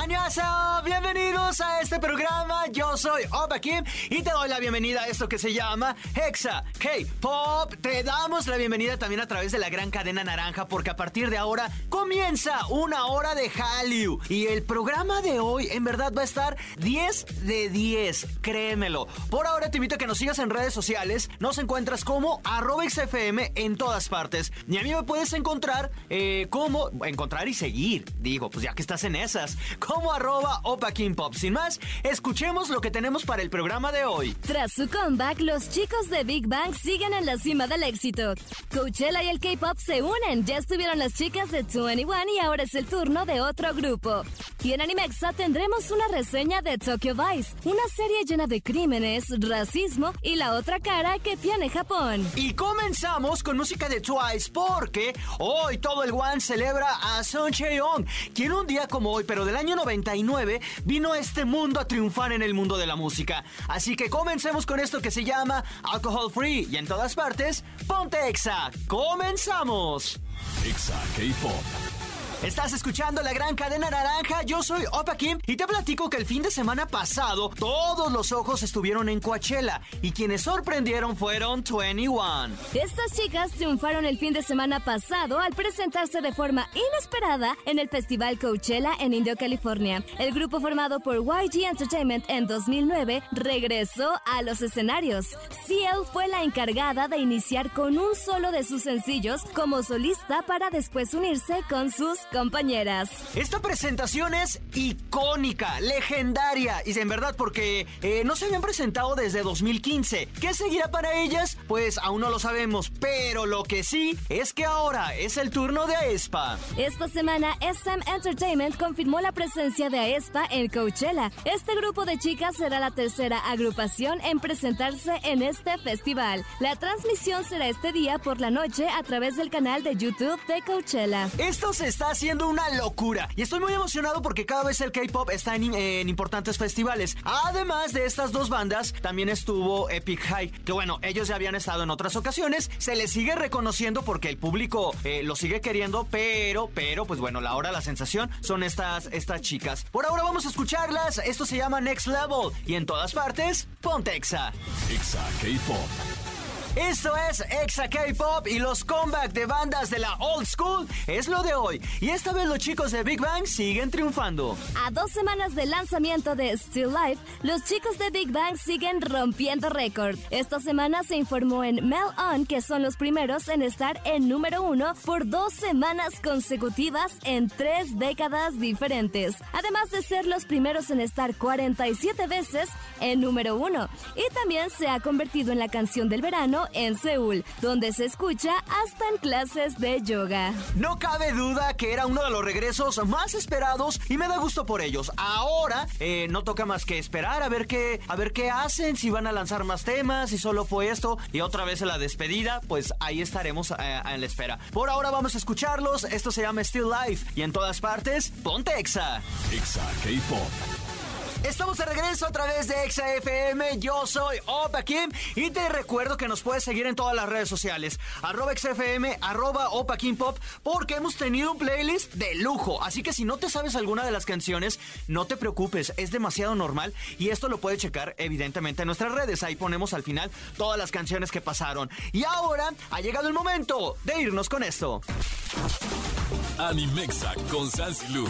¡Añasa! Bienvenidos a este programa. Yo soy Opa Kim y te doy la bienvenida a esto que se llama Hexa K-Pop. Te damos la bienvenida también a través de la gran cadena naranja porque a partir de ahora comienza una hora de Hallyu. Y el programa de hoy en verdad va a estar 10 de 10, créemelo. Por ahora te invito a que nos sigas en redes sociales. Nos encuentras como XFM en todas partes. Y a mí me puedes encontrar eh, como encontrar y seguir. Digo, pues ya que estás en esas arroba Opa King Pop. Sin más, escuchemos lo que tenemos para el programa de hoy. Tras su comeback, los chicos de Big Bang siguen en la cima del éxito. Coachella y el K-Pop se unen. Ya estuvieron las chicas de 21 y ahora es el turno de otro grupo. Y en Animexa tendremos una reseña de Tokyo Vice, una serie llena de crímenes, racismo y la otra cara que tiene Japón. Y comenzamos con música de Twice porque hoy todo el One celebra a Sun Cheon, quien un día como hoy, pero del año 99, vino a este mundo a triunfar en el mundo de la música. Así que comencemos con esto que se llama Alcohol Free y en todas partes, ponte Exa. ¡Comenzamos! Exa K-Pop. Estás escuchando la gran cadena naranja, yo soy Opa Kim y te platico que el fin de semana pasado todos los ojos estuvieron en Coachella y quienes sorprendieron fueron 21. Estas chicas triunfaron el fin de semana pasado al presentarse de forma inesperada en el Festival Coachella en Indio, California. El grupo formado por YG Entertainment en 2009 regresó a los escenarios. CL fue la encargada de iniciar con un solo de sus sencillos como solista para después unirse con sus compañeras. Esta presentación es icónica, legendaria y en verdad porque eh, no se habían presentado desde 2015. ¿Qué seguirá para ellas? Pues aún no lo sabemos, pero lo que sí es que ahora es el turno de Aespa. Esta semana SM Entertainment confirmó la presencia de Aespa en Coachella. Este grupo de chicas será la tercera agrupación en presentarse en este festival. La transmisión será este día por la noche a través del canal de YouTube de Coachella. Esto se está haciendo una locura y estoy muy emocionado porque cada vez el K-pop está en, importantes festivales. Además de estas dos bandas, también estuvo Epic High, que bueno, ellos ya habían estado en otras ocasiones. Se les sigue reconociendo porque el público eh, lo sigue queriendo, pero, pero, pues bueno, la hora, la sensación son estas, estas chicas. Por ahora vamos a escucharlas. Esto se llama Next Level y en todas partes, Pontexa. Exa K-Pop. Esto es Exa K-Pop y los comeback de bandas de la old school es lo de hoy. Y esta vez los chicos de Big Bang siguen triunfando. A dos semanas del lanzamiento de Still Life, los chicos de Big Bang siguen rompiendo récord. Esta semana se informó en Mel On que son los primeros en estar en número uno por dos semanas consecutivas en tres décadas diferentes. Además de ser los primeros en estar 47 veces en número uno. Y también se ha convertido en la canción del verano en Seúl, donde se escucha hasta en clases de yoga. No cabe duda que era uno de los regresos más esperados y me da gusto por ellos. Ahora eh, no toca más que esperar a ver qué, a ver qué hacen, si van a lanzar más temas, si solo fue esto y otra vez en la despedida, pues ahí estaremos eh, en la espera. Por ahora vamos a escucharlos. Esto se llama Still Life y en todas partes, ponte Exa. Exa K-Pop. Estamos de regreso a través de Exa FM. Yo soy Opa Kim y te recuerdo que nos puedes seguir en todas las redes sociales. Arroba XFM, arroba Opa Kim Pop, porque hemos tenido un playlist de lujo. Así que si no te sabes alguna de las canciones, no te preocupes, es demasiado normal y esto lo puedes checar evidentemente en nuestras redes. Ahí ponemos al final todas las canciones que pasaron. Y ahora ha llegado el momento de irnos con esto. Animexa con Sansilu.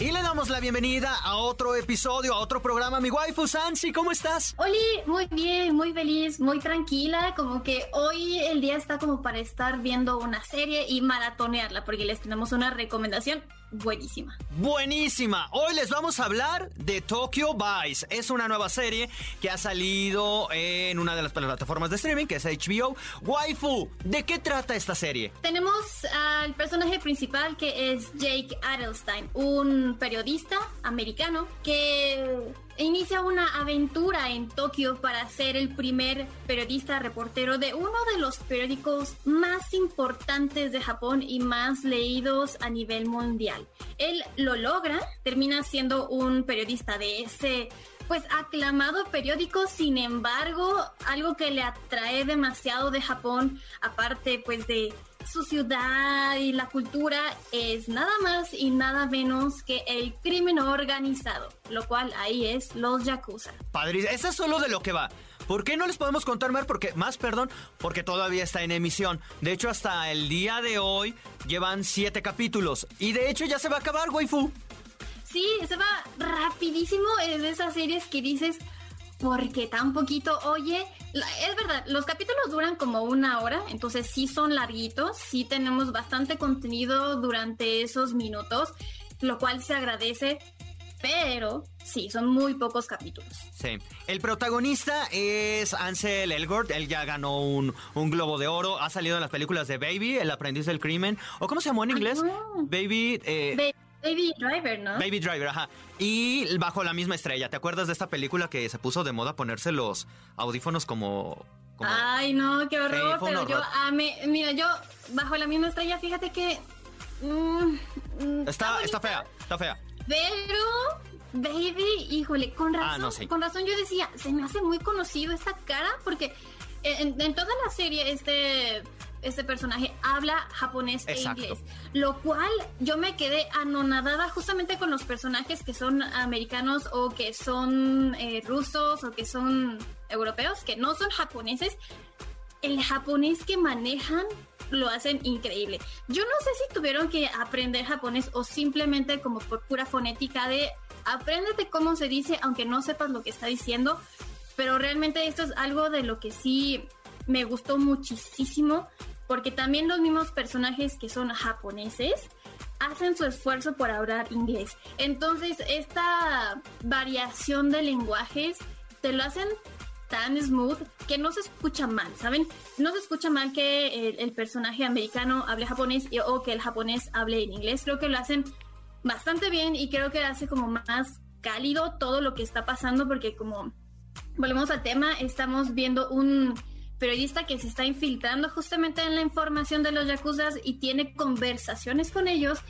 Y le damos la bienvenida a otro episodio, a otro programa. Mi waifu Sansi, ¿cómo estás? Oli, muy bien, muy feliz, muy tranquila. Como que hoy el día está como para estar viendo una serie y maratonearla, porque les tenemos una recomendación buenísima. Buenísima. Hoy les vamos a hablar de Tokyo Vice. Es una nueva serie que ha salido en una de las plataformas de streaming, que es HBO. Waifu, ¿de qué trata esta serie? Tenemos al personaje principal que es Jake Adelstein, un periodista americano que inicia una aventura en Tokio para ser el primer periodista reportero de uno de los periódicos más importantes de Japón y más leídos a nivel mundial. Él lo logra, termina siendo un periodista de ese pues aclamado periódico, sin embargo, algo que le atrae demasiado de Japón, aparte pues de su ciudad y la cultura es nada más y nada menos que el crimen organizado, lo cual ahí es los yakuza. Padre, eso es solo de lo que va. ¿Por qué no les podemos contar más? Porque, más, perdón, porque todavía está en emisión. De hecho, hasta el día de hoy llevan siete capítulos. Y de hecho ya se va a acabar, waifu. Sí, se va rapidísimo. Es de esas series que dices, ¿por qué tan poquito? Oye, es verdad, los capítulos duran como una hora, entonces sí son larguitos, sí tenemos bastante contenido durante esos minutos, lo cual se agradece, pero sí, son muy pocos capítulos. Sí. El protagonista es Ansel Elgort. Él ya ganó un, Globo de Oro. Ha salido en las películas de Baby, El aprendiz del crimen. ¿O cómo se llamó en inglés? Baby. Eh, Baby Driver, ¿no? Baby Driver, ajá. Y bajo la misma estrella. ¿Te acuerdas de esta película que se puso de moda ponerse los audífonos como... Ay, no, qué horror. pero yo Mira, yo bajo la misma estrella, fíjate que... Mm, mm, está, está, fea, está fea. Pero... Baby, híjole, con ah, razón, con razón yo decía, se me hace muy conocido esta cara porque en, en toda la serie este este personaje habla japonés e inglés, lo cual yo me quedé anonadada justamente con los personajes que son americanos o que son eh, rusos o que son europeos, que no son japoneses. El japonés que manejan lo hacen increíble. Yo no sé si tuvieron que aprender japonés o simplemente como por pura fonética de apréndete cómo se dice aunque no sepas lo que está diciendo, pero realmente esto es algo de lo que sí me gustó muchísimo porque también los mismos personajes que son japoneses hacen su esfuerzo por hablar inglés. Entonces, esta variación de lenguajes te lo hacen tan smooth que no se escucha mal, ¿saben? No se escucha mal que el, personaje americano hable japonés o que el japonés hable en inglés. Creo que lo hacen bastante bien y creo que hace como más cálido todo lo que está pasando porque como volvemos al tema, estamos viendo un periodista que se está infiltrando justamente en la información de los yakuzas y tiene conversaciones con ellos,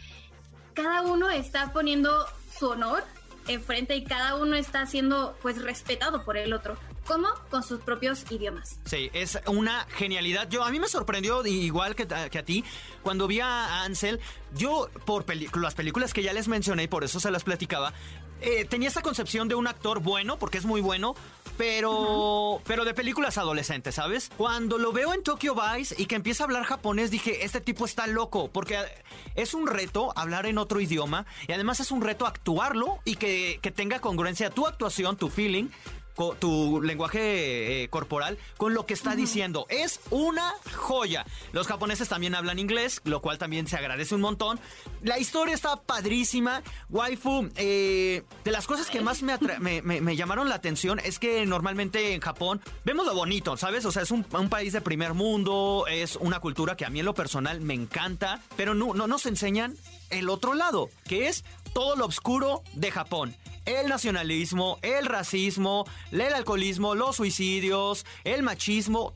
cada uno está poniendo su honor enfrente y cada uno está siendo pues respetado por el otro. ¿Cómo? Con sus propios idiomas. Sí, es una genialidad. Yo a mí me sorprendió igual que, que a ti cuando vi a Ansel. Yo por las películas que ya les mencioné y por eso se las platicaba, eh, tenía esta concepción de un actor bueno, porque es muy bueno, pero, pero de películas adolescentes, ¿sabes? Cuando lo veo en Tokyo Vice y que empieza a hablar japonés, dije, este tipo está loco, porque es un reto hablar en otro idioma y además es un reto actuarlo y que, que tenga congruencia tu actuación, tu feeling tu lenguaje eh, corporal con lo que está diciendo. Es una joya. Los japoneses también hablan inglés, lo cual también se agradece un montón. La historia está padrísima. Waifu, eh, de las cosas que más me, me, llamaron la atención es que normalmente en Japón vemos lo bonito, ¿sabes? O sea, es un, país de primer mundo, es una cultura que a mí en lo personal me encanta, pero no, no nos enseñan el otro lado, que es todo lo oscuro de Japón el nacionalismo, el racismo, el alcoholismo, los suicidios, el machismo,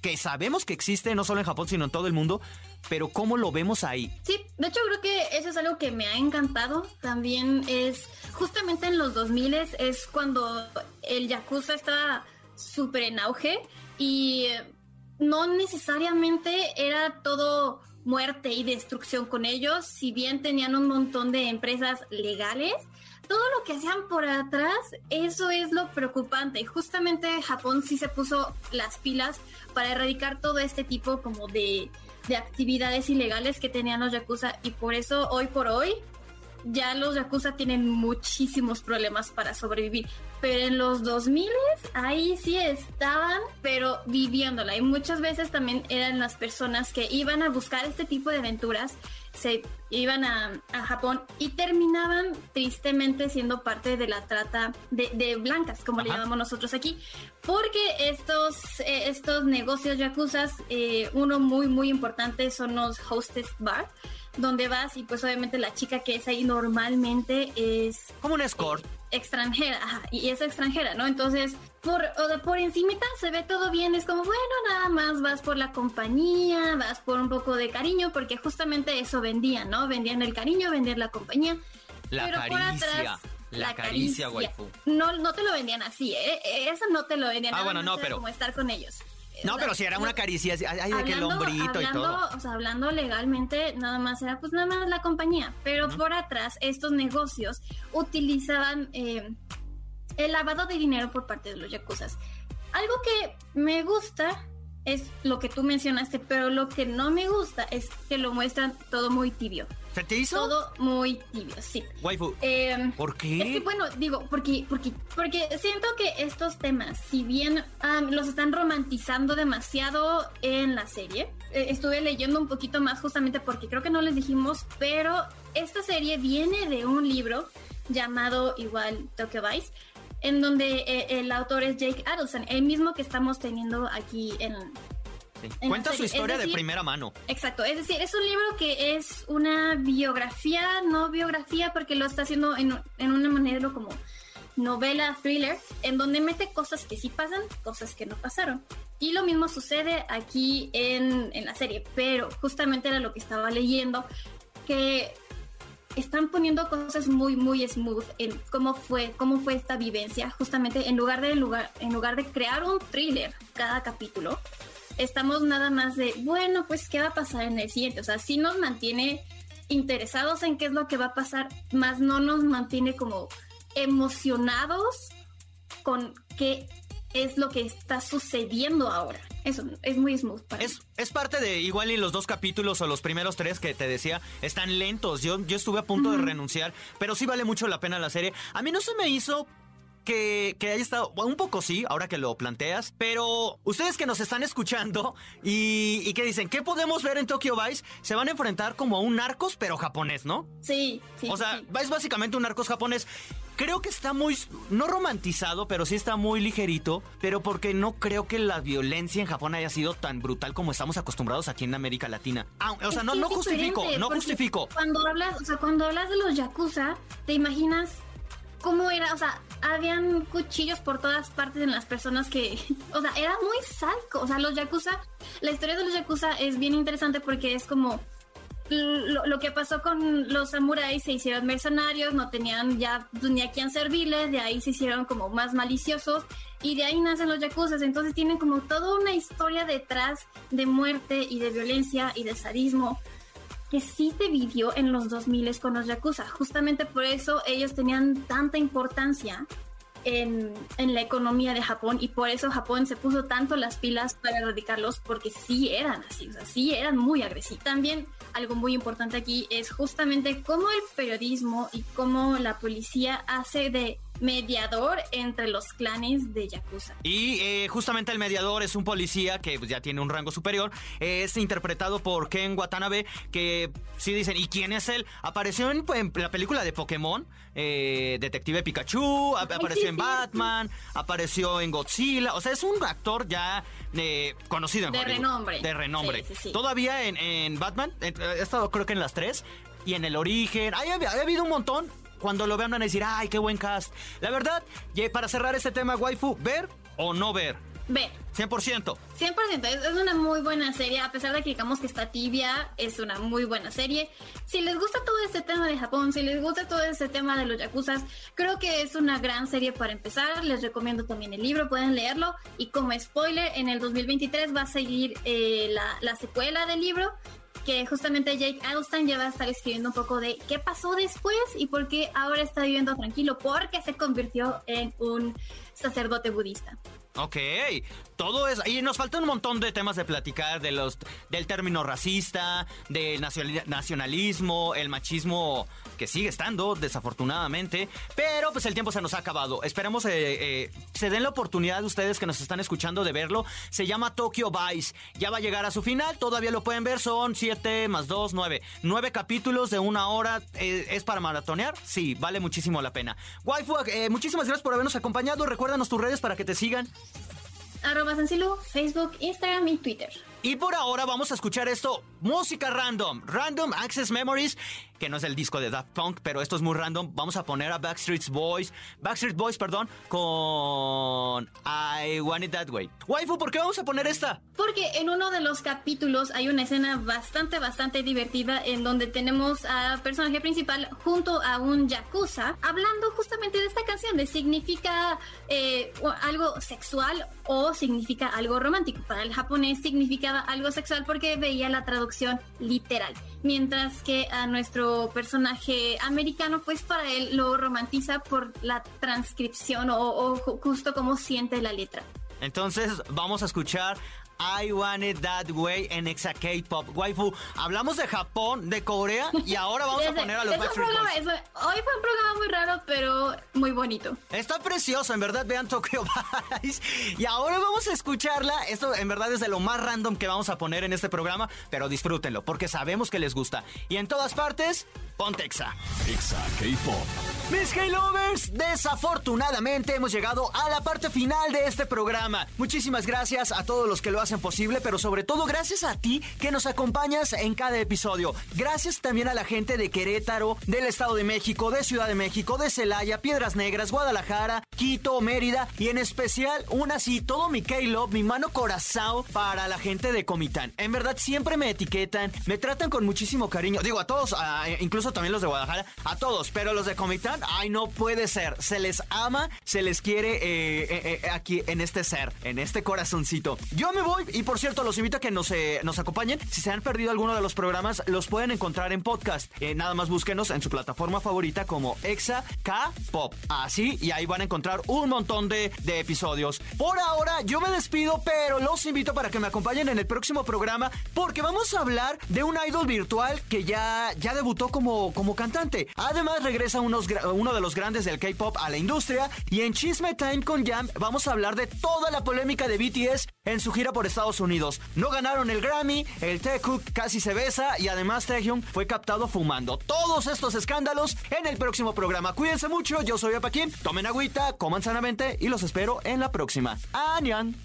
que sabemos que existe no solo en Japón, sino en todo el mundo, pero ¿cómo lo vemos ahí? Sí, de hecho creo que eso es algo que me ha encantado. También es justamente en los 2000 es cuando el Yakuza estaba súper en auge y no necesariamente era todo muerte y destrucción con ellos, si bien tenían un montón de empresas legales, todo lo que hacían por atrás, eso es lo preocupante. Y justamente Japón sí se puso las pilas para erradicar todo este tipo como de, de actividades ilegales que tenían los yakuza y por eso hoy por hoy ya los yakuza tienen muchísimos problemas para sobrevivir. Pero en los 2000 ahí sí estaban, pero viviéndola. Y muchas veces también eran las personas que iban a buscar este tipo de aventuras se iban a, Japón y terminaban tristemente siendo parte de la trata de, blancas, como le llamamos nosotros aquí, porque estos, eh, estos negocios yakuzas, eh, uno muy, muy importante son los hostess bar, donde vas y pues obviamente la chica que es ahí normalmente es... Como un escort. extranjera, ajá, y es extranjera, ¿no? Entonces, por, por encimita se ve todo bien, es como, bueno, nada más vas por la compañía, vas por un poco de cariño, porque justamente eso vendían, ¿no? Vendían el cariño, vendían la compañía. La pero caricia. Por atrás, la, caricia, waifu. No, no te lo vendían así, ¿eh? Eso no te lo vendían. Ah, bueno, no, pero... Como estar con ellos. No, pero si era una caricia, ay, de que el hombrito y todo. O sea, hablando legalmente, nada más era pues nada más la compañía. Pero por atrás, estos negocios utilizaban eh, el lavado de dinero por parte de los yakuzas. Algo que me gusta es lo que tú mencionaste, pero lo que no me gusta es que lo muestran todo muy tibio. ¿Se te hizo? Todo muy tibio, sí. Waifu. Em, ¿Por qué? Es que, bueno, digo, porque, porque, porque siento que estos temas, si bien los están romantizando demasiado en la serie, eh, estuve leyendo un poquito más justamente porque creo que no les dijimos, pero esta serie viene de un libro llamado igual Tokyo Vice, en donde eh, el autor es Jake Adelson, el mismo que estamos teniendo aquí en, Cuenta su historia de primera mano. Exacto, es decir, es un libro que es una biografía, no biografía, porque lo está haciendo en, en una manera como novela, thriller, en donde mete cosas que sí pasan, cosas que no pasaron. Y lo mismo sucede aquí en, en la serie, pero justamente era lo que estaba leyendo, que están poniendo cosas muy muy smooth en cómo fue cómo fue esta vivencia justamente en lugar de lugar en lugar de crear un thriller cada capítulo estamos nada más de, bueno, pues qué va a pasar en el siguiente. O sea, sí nos mantiene interesados en qué es lo que va a pasar, más no nos mantiene como emocionados con qué es lo que está sucediendo ahora. Eso es muy smooth. Para es, es parte de igual y los dos capítulos o los primeros tres que te decía están lentos. Yo, yo estuve a punto de renunciar, pero sí vale mucho la pena la serie. A mí no se me hizo que, haya estado, un poco sí, ahora que lo planteas, pero ustedes que nos están escuchando y, que dicen, ¿qué podemos ver en Tokyo Vice? Se van a enfrentar como a un narcos, pero japonés, ¿no? Sí, sí. O sea, es básicamente un narcos japonés. Creo que está muy, no romantizado, pero sí está muy ligerito, pero porque no creo que la violencia en Japón haya sido tan brutal como estamos acostumbrados aquí en América Latina. Ah, o sea, no, no justifico, no justifico. Cuando hablas, o sea, cuando hablas de los yakuza, te imaginas cómo era, o sea, habían cuchillos por todas partes en las personas que, o sea, era muy sádico, o sea, los yakuza, la historia de los yakuza es bien interesante porque es como lo, que pasó con los samuráis, se hicieron mercenarios, no tenían ya ni a quién servirles, de ahí se hicieron como más maliciosos y de ahí nacen los yakuza, entonces tienen como toda una historia detrás de muerte y de violencia y de sadismo que sí se vivió en los 2000 con los Yakuza. Justamente por eso ellos tenían tanta importancia en, en, la economía de Japón y por eso Japón se puso tanto las pilas para erradicarlos porque sí eran así, o sea, sí eran muy agresivos. También algo muy importante aquí es justamente cómo el periodismo y cómo la policía hace de mediador entre los clanes de Yakuza. Y eh, justamente el mediador es un policía que pues, ya tiene un rango superior. Es interpretado por Ken Watanabe, que sí dicen, ¿y quién es él? Apareció en, la película de Pokémon, eh, Detective Pikachu, apareció en Batman, apareció en Godzilla. O sea, es un actor ya eh, conocido en De renombre. De renombre. Todavía en, Batman, he estado creo que en las tres. Y en el origen, ha habido un montón cuando lo vean van a decir, ay, qué buen cast. La verdad, para cerrar este tema, waifu, ¿ver o no ver? Ver. 100%. 100%. Es una muy buena serie. A pesar de que digamos que está tibia, es una muy buena serie. Si les gusta todo este tema de Japón, si les gusta todo este tema de los yakuzas, creo que es una gran serie para empezar. Les recomiendo también el libro, pueden leerlo. Y como spoiler, en el 2023 va a seguir eh, la, la secuela del libro que justamente Jake Adelstein ya va a estar escribiendo un poco de qué pasó después y por qué ahora está viviendo tranquilo, porque se convirtió en un sacerdote budista. Ok, todo es. Y nos falta un montón de temas de platicar: de los, del término racista, del nacionalismo, el machismo que sigue estando, desafortunadamente. Pero pues el tiempo se nos ha acabado. Esperemos eh, eh, se den la oportunidad de ustedes que nos están escuchando de verlo. Se llama Tokyo Vice. Ya va a llegar a su final. Todavía lo pueden ver. Son 7 más 2, 9. 9 capítulos de una hora. Eh, ¿Es para maratonear? Sí, vale muchísimo la pena. Waifu, muchísimas gracias por habernos acompañado. Recuérdanos tus redes para que te sigan. Arroba Sencilu, Facebook, Instagram y Twitter. Y por ahora vamos a escuchar esto, música random, Random Access Memories, que no es el disco de Daft Punk, pero esto es muy random. Vamos a poner a Backstreet Boys, Backstreet Boys, perdón, con I Want It That Way. Waifu, ¿por qué vamos a poner esta? Porque en uno de los capítulos hay una escena bastante, bastante divertida en donde tenemos al personaje principal junto a un yakuza hablando justamente de esta canción, de significa eh, algo sexual o significa algo romántico. Para el japonés significaba algo sexual porque veía la traducción literal. Mientras que a nuestro personaje americano, pues para él lo romantiza por la transcripción o, o justo como siente la letra. Entonces vamos a escuchar I Want It That Way en Exa K-Pop. Waifu, hablamos de Japón, de Corea y ahora vamos a poner a los Backstreet Boys. hoy fue un programa muy raro, pero muy bonito. Está precioso, en verdad, vean Tokyo Vice. Y ahora vamos a escucharla. Esto en verdad es de lo más random que vamos a poner en este programa, pero disfrútenlo, porque sabemos que les gusta. Y en todas partes, ponte Exa. Exa K-Pop. Mis K-Lovers, desafortunadamente hemos llegado a la parte final de este programa. Muchísimas gracias a todos los que lo hacen posible, pero sobre todo gracias a ti que nos acompañas en cada episodio. Gracias también a la gente de Querétaro, del Estado de México, de Ciudad de México, de Celaya, Piedras Negras, Guadalajara, Quito, Mérida y en especial un así todo mi K-Love, mi mano corazón para la gente de Comitán. En verdad siempre me etiquetan, me tratan con muchísimo cariño. Digo a todos, incluso también los de Guadalajara, a todos, pero los de Comitán, ay no puede ser. Se les ama, se les quiere eh, eh, eh, aquí en este ser, en este corazoncito. Yo me voy y por cierto, los invito a que nos, nos acompañen. Si se han perdido alguno de los programas, los pueden encontrar en podcast. Nada más búsquenos en su plataforma favorita como Exa K Pop. Así, y ahí van a encontrar un montón de, de episodios. Por ahora, yo me despido, pero los invito para que me acompañen en el próximo programa porque vamos a hablar de un idol virtual que ya, ya debutó como, como cantante. Además, regresa unos, uno de los grandes del K-pop a la industria. Y en Chisme Time con Jam vamos a hablar de toda la polémica de BTS en su gira por Estados Unidos. No ganaron el Grammy, el T-Cook casi se besa y además Taehyung fue captado fumando. Todos estos escándalos en el próximo programa. Cuídense mucho, yo soy Apaquín, tomen agüita, coman sanamente y los espero en la próxima. ¡Añan!